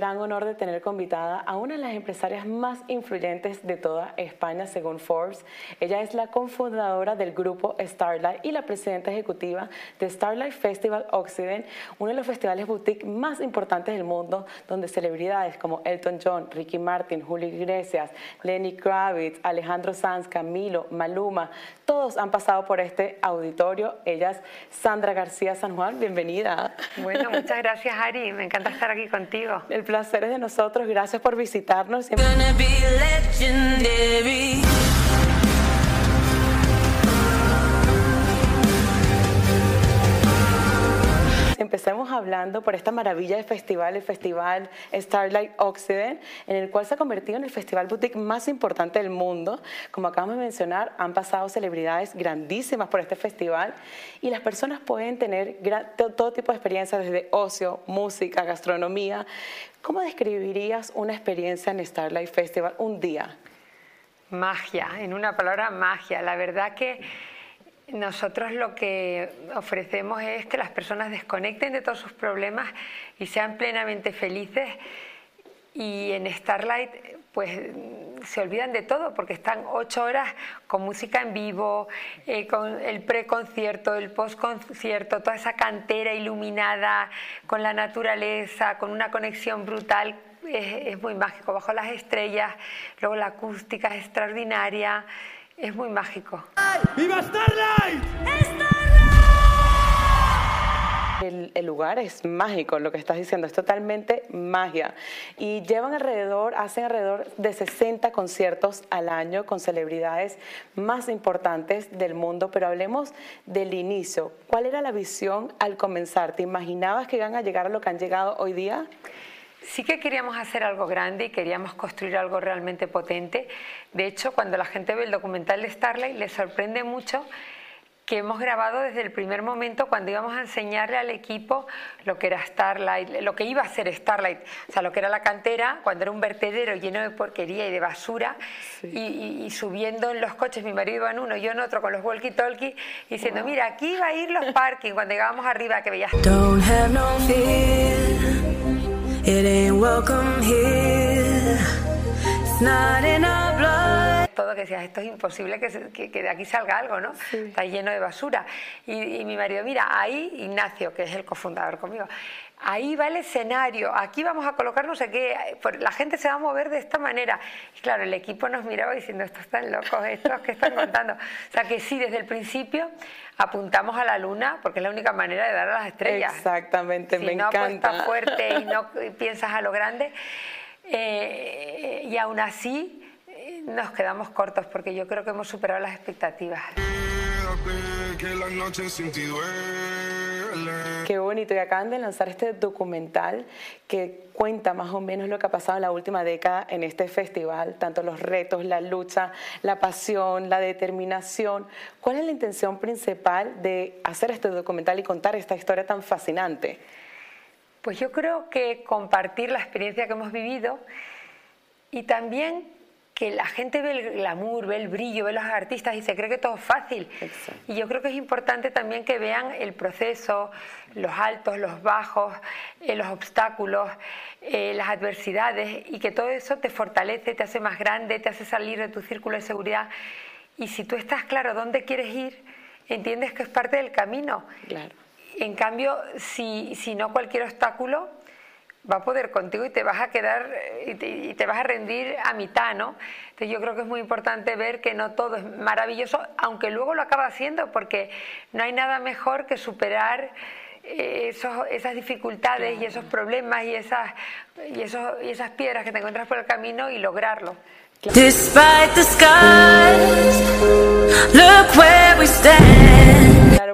gran honor de tener convitada a una de las empresarias más influyentes de toda España, según Forbes. Ella es la cofundadora del grupo Starlight y la presidenta ejecutiva de Starlight Festival Occident, uno de los festivales boutique más importantes del mundo, donde celebridades como Elton John, Ricky Martin, Julio Iglesias, Lenny Kravitz, Alejandro Sanz, Camilo, Maluma, todos han pasado por este auditorio. Ella es Sandra García San Juan, bienvenida. Bueno, muchas gracias Ari, me encanta estar aquí contigo. El placer es de nosotros, gracias por visitarnos. Empecemos hablando por esta maravilla de festival, el festival Starlight Occident, en el cual se ha convertido en el festival boutique más importante del mundo. Como acabamos de mencionar, han pasado celebridades grandísimas por este festival y las personas pueden tener todo tipo de experiencias desde ocio, música, gastronomía. ¿Cómo describirías una experiencia en Starlight Festival un día? Magia, en una palabra magia. La verdad que nosotros lo que ofrecemos es que las personas desconecten de todos sus problemas y sean plenamente felices y en Starlight pues se olvidan de todo porque están ocho horas con música en vivo, eh, con el preconcierto, el postconcierto, toda esa cantera iluminada con la naturaleza, con una conexión brutal. Es, es muy mágico, bajo las estrellas, luego la acústica es extraordinaria. Es muy mágico. ¡Viva Starlight! El, lugar es mágico, lo que estás diciendo, es totalmente magia. Y llevan alrededor, hacen alrededor de 60 conciertos al año con celebridades más importantes del mundo, pero hablemos del inicio. ¿Cuál era la visión al comenzar? ¿Te imaginabas que iban a llegar a lo que han llegado hoy día? Sí que queríamos hacer algo grande y queríamos construir algo realmente potente. De hecho, cuando la gente ve el documental de Starlight, les sorprende mucho que hemos grabado desde el primer momento cuando íbamos a enseñarle al equipo lo que era Starlight, lo que iba a ser Starlight, o sea, lo que era la cantera, cuando era un vertedero lleno de porquería y de basura, y, subiendo en los coches, mi marido iba en uno, yo en otro, con los walkie-talkie, diciendo, mira, aquí va a ir los parking, cuando llegábamos arriba, que veías... It ain't welcome here. It's not in our blood. Todo que decías, esto es imposible que, de aquí salga algo, ¿no? Está lleno de basura. Y, mi marido, mira, ahí Ignacio, que es el cofundador conmigo, ahí va el escenario, aquí vamos a colocar no sé qué, la gente se va a mover de esta manera. Y claro, el equipo nos miraba diciendo, estos están locos, estos que están contando. O sea que sí, desde el principio apuntamos a la luna porque es la única manera de dar a las estrellas. Exactamente, me encanta. Si no apuestas fuerte y no piensas a lo grande, eh, y aún así nos quedamos cortos porque yo creo que hemos superado las expectativas. Qué bonito. Y acaban de lanzar este documental que cuenta más o menos lo que ha pasado en la última década en este festival, tanto los retos, la lucha, la pasión, la determinación. ¿Cuál es la intención principal de hacer este documental y contar esta historia tan fascinante? Pues yo creo que compartir la experiencia que hemos vivido y también que la gente ve el glamour, ve el brillo, ve los artistas y se cree que todo es fácil. Y yo creo que es importante también que vean el proceso, los altos, los bajos, eh, los obstáculos, eh, las adversidades y que todo eso te fortalece, te hace más grande, te hace salir de tu círculo de seguridad. Y si tú estás claro dónde quieres ir, entiendes que es parte del camino. Claro. En cambio, si, si no cualquier obstáculo, va a poder contigo y te vas a quedar y te, vas a rendir a mitad, ¿no? Entonces yo creo que es muy importante ver que no todo es maravilloso, aunque luego lo acaba haciendo, porque no hay nada mejor que superar eh, esos, esas dificultades y esos problemas y esas, y, esos, y esas piedras que te encuentras por el camino y lograrlo. Claro,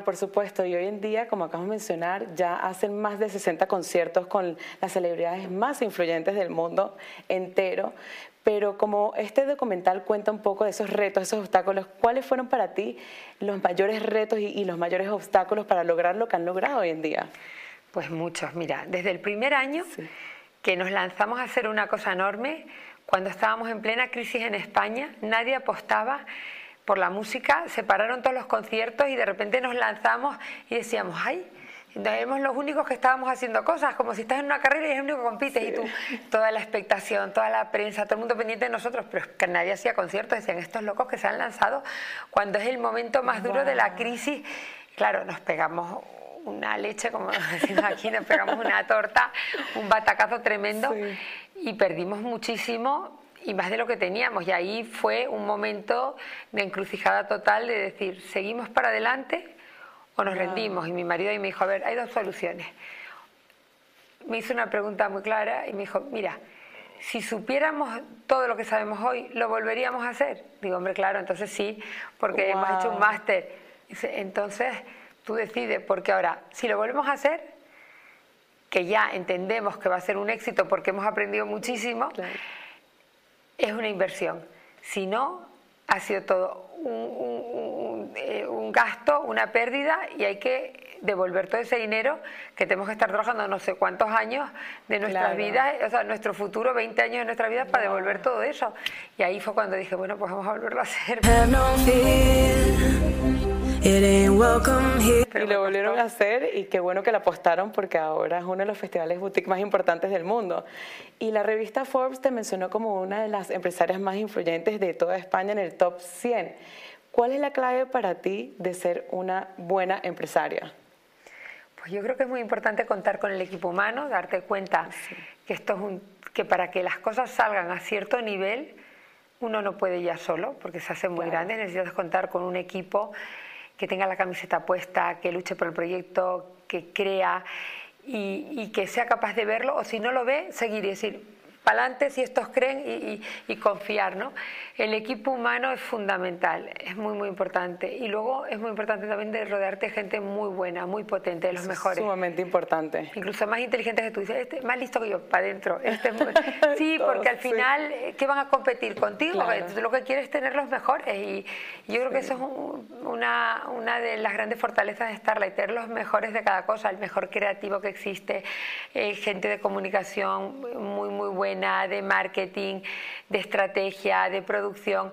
por supuesto, y hoy en día, como acabamos de mencionar, ya hacen más de 60 conciertos con las celebridades más influyentes del mundo entero. Pero como este documental cuenta un poco de esos retos, esos obstáculos, ¿cuáles fueron para ti los mayores retos y, los mayores obstáculos para lograr lo que han logrado hoy en día? Pues muchos, mira, desde el primer año que nos lanzamos a hacer una cosa enorme, cuando estábamos en plena crisis en España, nadie apostaba por la música, se pararon todos los conciertos y de repente nos lanzamos y decíamos, ay, éramos los únicos que estábamos haciendo cosas, como si estás en una carrera y eres el único que compites y tú, toda la expectación, toda la prensa, todo el mundo pendiente de nosotros, pero que nadie hacía conciertos, decían estos locos que se han lanzado cuando es el momento más duro de la crisis. Claro, nos pegamos una leche, como decimos aquí, nos pegamos una torta, un batacazo tremendo y perdimos muchísimo y más de lo que teníamos. Y ahí fue un momento de encrucijada total de decir, ¿seguimos para adelante o nos rendimos? Y mi marido y me dijo, a ver, hay dos soluciones. Me hizo una pregunta muy clara y me dijo, mira, si supiéramos todo lo que sabemos hoy, ¿lo volveríamos a hacer? Digo, hombre, claro, entonces sí, porque hemos hecho un máster. Entonces, tú decides, porque ahora, si lo volvemos a hacer, que ya entendemos que va a ser un éxito porque hemos aprendido muchísimo, es una inversión. Si no, ha sido todo eh, un, gasto, una pérdida y hay que devolver todo ese dinero que tenemos que estar trabajando no sé cuántos años de nuestras vidas, o sea, nuestro futuro, 20 años de nuestra vida para devolver todo eso. Y ahí fue cuando dije, bueno, pues vamos a volverlo a hacer. Y lo volvieron a hacer y qué bueno que la apostaron porque ahora es uno de los festivales boutique más importantes del mundo. Y la revista Forbes te mencionó como una de las empresarias más influyentes de toda España en el top 100. ¿Cuál es la clave para ti de ser una buena empresaria? Pues yo creo que es muy importante contar con el equipo humano, darte cuenta que esto es un, que para que las cosas salgan a cierto nivel uno no puede ya solo porque se hace muy grande, necesitas contar con un equipo que tenga la camiseta puesta, que luche por el proyecto, que crea y, que sea capaz de verlo, o si no lo ve, seguir y decir, para adelante si estos creen y, confiar. ¿no? El equipo humano es fundamental, es muy, muy importante. Y luego es muy importante también de rodearte de gente muy buena, muy potente, de los mejores. Sumamente importante. Incluso más inteligentes que tú. Dices, este, más listo que yo, para adentro. Este sí, porque al final, ¿qué van a competir contigo? Tú lo que quieres es tener los mejores. Y, yo creo que eso es una, una de las grandes fortalezas de Starlight, tener los mejores de cada cosa, el mejor creativo que existe, eh, gente de comunicación muy, muy buena de marketing, de estrategia, de producción.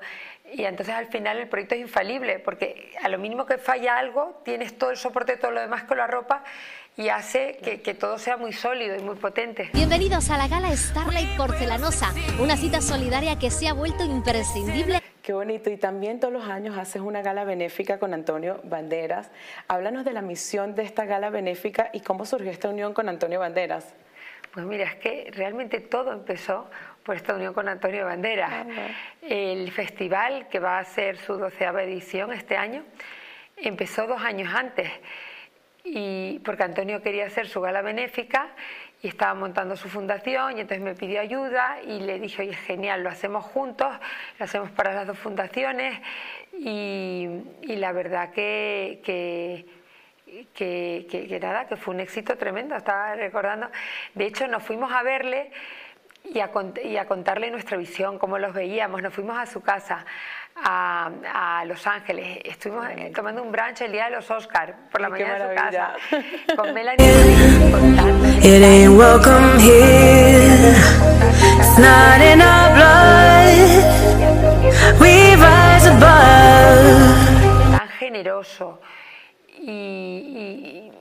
Y entonces al final el proyecto es infalible, porque a lo mínimo que falla algo, tienes todo el soporte, todo lo demás con la ropa y hace que, que, todo sea muy sólido y muy potente. Bienvenidos a la gala Starlight Porcelanosa, una cita solidaria que se ha vuelto imprescindible. Qué bonito. Y también todos los años haces una gala benéfica con Antonio Banderas. Háblanos de la misión de esta gala benéfica y cómo surgió esta unión con Antonio Banderas. Pues mira, es que realmente todo empezó por esta unión con Antonio Banderas. El festival, que va a ser su doceava edición este año, empezó dos años antes, y porque Antonio quería hacer su gala benéfica y estaba montando su fundación y entonces me pidió ayuda y le dije, oye, genial, lo hacemos juntos, lo hacemos para las dos fundaciones y, la verdad que que, nada, que fue un éxito tremendo, estaba recordando. De hecho, nos fuimos a verle y a, y a contarle nuestra visión, cómo los veíamos. Nos fuimos a su casa, a, Los Ángeles. Estuvimos tomando un brunch el día de los Oscars, por la mañana en su casa, con Melanie. Tan generoso y,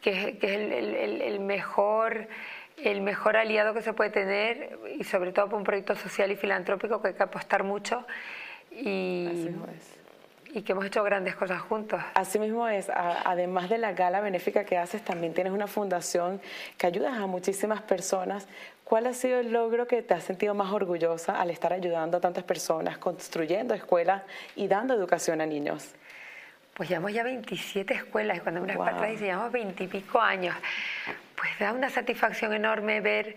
que, es el, mejor el mejor aliado que se puede tener y sobre todo por un proyecto social y filantrópico que hay que apostar mucho y, y que hemos hecho grandes cosas juntos. Así mismo es, además de la gala benéfica que haces, también tienes una fundación que ayudas a muchísimas personas. ¿Cuál ha sido el logro que te has sentido más orgullosa al estar ayudando a tantas personas, construyendo escuelas y dando educación a niños? Pues llevamos ya 27 escuelas y cuando miras para atrás llevamos 20 y pico años. Pues da una satisfacción enorme ver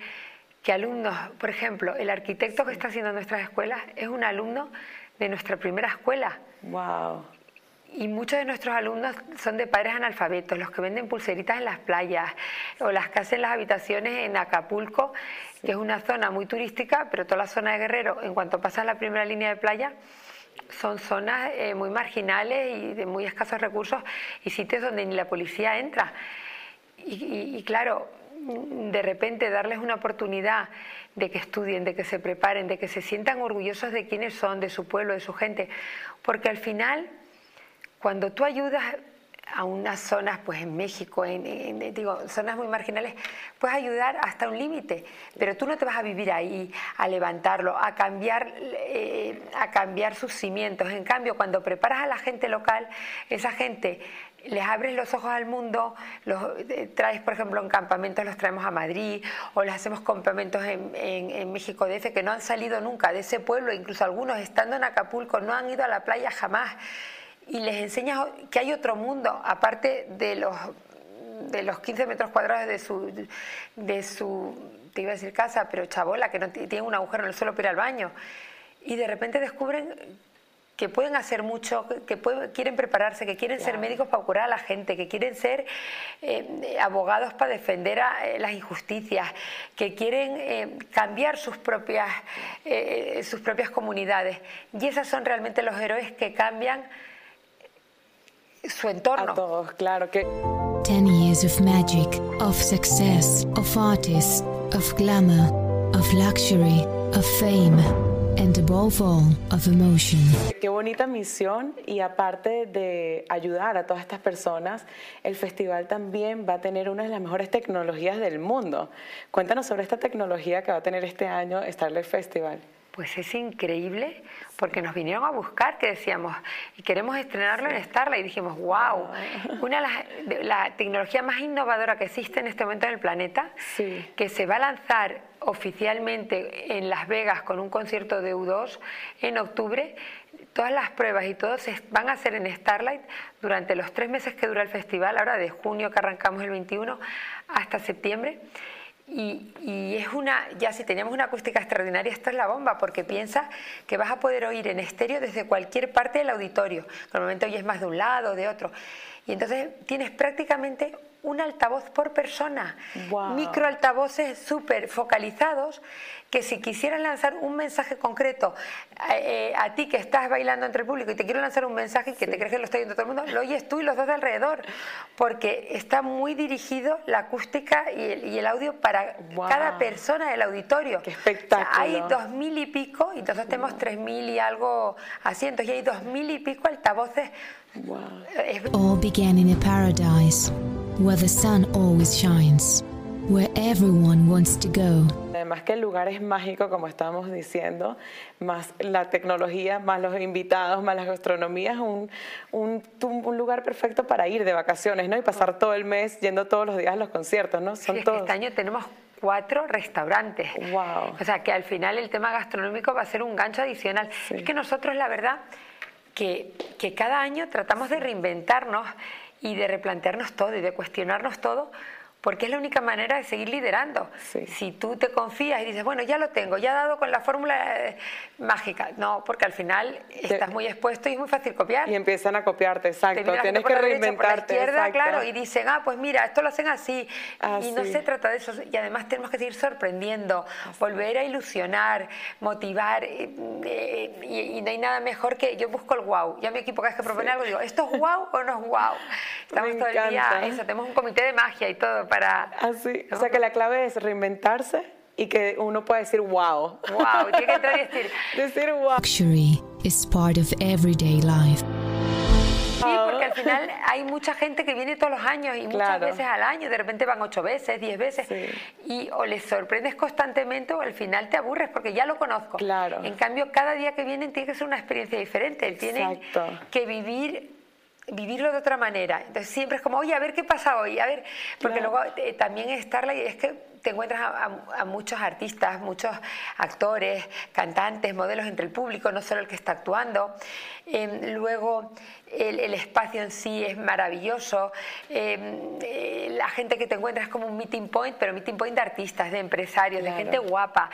que alumnos, por ejemplo, el arquitecto que está haciendo nuestras escuelas es un alumno de nuestra primera escuela. Wow. Y muchos de nuestros alumnos son de padres analfabetos, los que venden pulseritas en las playas o las que hacen las habitaciones en Acapulco, que es una zona muy turística, pero toda la zona de Guerrero, en cuanto pasas la primera línea de playa, son zonas eh, muy marginales y de muy escasos recursos y sitios donde ni la policía entra. Y, claro, de repente darles una oportunidad de que estudien, de que se preparen, de que se sientan orgullosos de quiénes son, de su pueblo, de su gente. Porque al final, cuando tú ayudas a unas zonas, pues en México, en, digo, zonas muy marginales, puedes ayudar hasta un límite, pero tú no te vas a vivir ahí, a levantarlo, a cambiar, eh, a cambiar sus cimientos. En cambio, cuando preparas a la gente local, esa gente les abres los ojos al mundo, los eh, traes, por ejemplo, en campamentos, los traemos a Madrid, o les hacemos campamentos en, en, México DF que no han salido nunca de ese pueblo, incluso algunos estando en Acapulco no han ido a la playa jamás, y les enseñas que hay otro mundo, aparte de los, de los 15 metros cuadrados de su, de su, te iba a decir casa, pero chabola, que no tiene un agujero en el suelo para ir al baño. Y de repente descubren que pueden hacer mucho, que quieren prepararse, que quieren ser médicos para curar a la gente, que quieren ser eh, abogados para defender a, eh, las injusticias, que quieren eh, cambiar sus propias, sus propias comunidades. Y esos son realmente los héroes que cambian su entorno. A todos, claro que. Ten years of magic, of success, of artists, of glamour, of luxury, of fame and above all, of emotion. Qué bonita misión y aparte de ayudar a todas estas personas, el festival también va a tener una de las mejores tecnologías del mundo. Cuéntanos sobre esta tecnología que va a tener este año Starlight Festival. Pues es increíble porque nos vinieron a buscar que decíamos, y queremos estrenarlo en Starlight y dijimos, wow, una de la tecnología más innovadora que existe en este momento en el planeta, que se va a lanzar oficialmente en Las Vegas con un concierto de U2 en octubre. Todas las pruebas y todos van a ser en Starlight durante los tres meses que dura el festival, ahora de junio que arrancamos el 21 hasta septiembre. Y, es una, ya si teníamos una acústica extraordinaria, esto es la bomba, porque piensa que vas a poder oír en estéreo desde cualquier parte del auditorio. Normalmente oyes más de un lado de otro. Y entonces tienes prácticamente un altavoz por persona, micro altavoces súper focalizados que si quisieras lanzar un mensaje concreto eh, a ti que estás bailando entre el público y te quiero lanzar un mensaje que te crees que lo está oyendo todo el mundo, lo oyes tú y los dos de alrededor, porque está muy dirigido la acústica y el, audio para cada persona del auditorio. ¡Qué espectáculo! hay dos mil y pico, y nosotros tenemos tres mil y algo asientos, y hay dos mil y pico altavoces. All began in a paradise where the sun always shines, where everyone wants to go. Además que el lugar es mágico, como estábamos diciendo, más la tecnología, más los invitados, más la gastronomía, es un, un, un, lugar perfecto para ir de vacaciones, ¿no? Y pasar todo el mes yendo todos los días a los conciertos, ¿no? Son todos. este año tenemos cuatro restaurantes. Wow. O sea que al final el tema gastronómico va a ser un gancho adicional. Es que nosotros, la verdad, que, que cada año tratamos de reinventarnos y de replantearnos todo y de cuestionarnos todo, porque es la única manera de seguir liderando. Si tú te confías y dices, bueno, ya lo tengo, ya he dado con la fórmula eh, mágica. No, porque al final estás muy expuesto y es muy fácil copiar. Y empiezan a copiarte, exacto. Tienes que reinventarte. Por la izquierda, claro, y dicen, ah, pues mira, esto lo hacen así. Y no se trata de eso. Y además tenemos que seguir sorprendiendo, volver a ilusionar, motivar. Eh, eh, y, no hay nada mejor que yo busco el wow. Ya mi equipo cada vez que propone algo digo, ¿esto es wow o no es wow? Estamos todo el día, eso, tenemos un comité de magia y todo para... Así, o sea que la clave es reinventarse y que uno pueda decir wow. Wow, tiene que entrar y decir... decir wow. Luxury is part of everyday life. Sí, porque al final hay mucha gente que viene todos los años y muchas veces al año, de repente van ocho veces, diez veces, y o les sorprendes constantemente o al final te aburres porque ya lo conozco. Claro. En cambio, cada día que vienen tiene que ser una experiencia diferente, tienen que vivir vivirlo de otra manera. Entonces siempre es como, oye, a ver qué pasa hoy, a ver, porque luego eh, también estarla y es que te encuentras a, muchos artistas, muchos actores, cantantes, modelos entre el público, no solo el que está actuando. Em, luego el, espacio en sí es maravilloso. Em, eh, la gente que te encuentras es como un meeting point, pero meeting point de artistas, de empresarios, de gente guapa.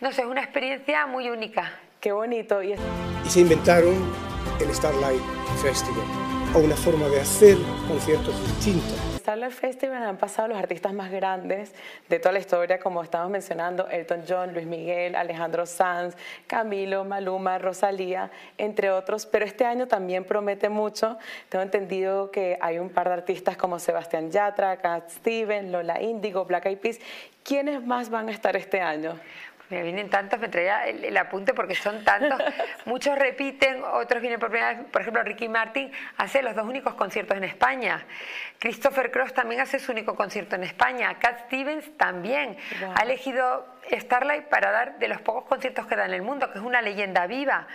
No sé, es una experiencia muy única. Qué bonito. Y, y se inventaron el Starlight Festival o una forma de hacer conciertos distintos. Starlight Festival han pasado los artistas más grandes de toda la historia, como estamos mencionando, Elton John, Luis Miguel, Alejandro Sanz, Camilo, Maluma, Rosalía, entre otros, pero este año también promete mucho. Tengo entendido que hay un par de artistas como Sebastián Yatra, Cat Steven, Lola Indigo, Black Eyed Peas. ¿Quiénes más van a estar este año? Me vienen tantos, me traía el, apunte porque son tantos. Muchos repiten, otros vienen por primera vez. Por ejemplo, Ricky Martin hace los dos únicos conciertos en España. Christopher Cross también hace su único concierto en España. Cat Stevens también. Ha elegido Starlight para dar de los pocos conciertos que da en el mundo, que es una leyenda viva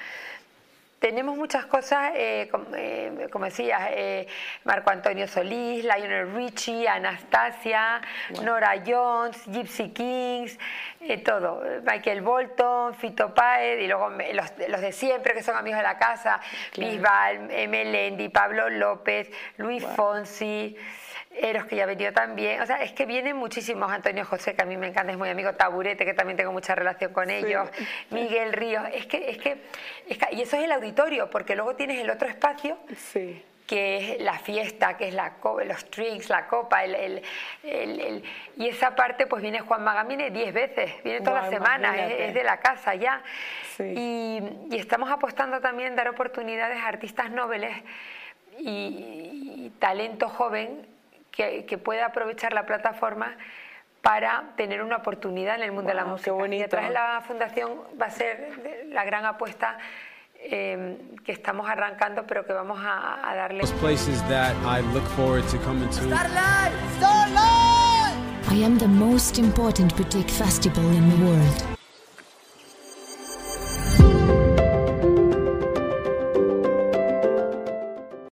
tenemos muchas cosas, eh, eh, como, decías, eh, Marco Antonio Solís, Lionel Richie, Anastasia, Nora Jones, Gypsy Kings, todo, Michael Bolton, Fito Paez y luego los, de siempre que son amigos de la casa, Bisbal, Melendi, Pablo López, Luis Fonsi. Eros, que ya venido también. O sea, es que vienen muchísimos. Antonio José, que a mí me encanta, es muy amigo. Taburete, que también tengo mucha relación con ellos. Miguel Ríos. Es que, es que, y eso es el auditorio, porque luego tienes el otro espacio. que es la fiesta, que es la los drinks, la copa, el, y esa parte pues viene Juan Magán, viene 10 veces, viene todas las semanas, es, de la casa ya. Y, estamos apostando también dar oportunidades a artistas nobles y talento joven que, pueda aprovechar la plataforma para tener una oportunidad en el mundo de la música. y detrás de la fundación va a ser la gran apuesta eh, que estamos arrancando, pero que vamos a, a darle. places that I look forward to coming to. Starlight! Starlight! I am the most important boutique festival in the world.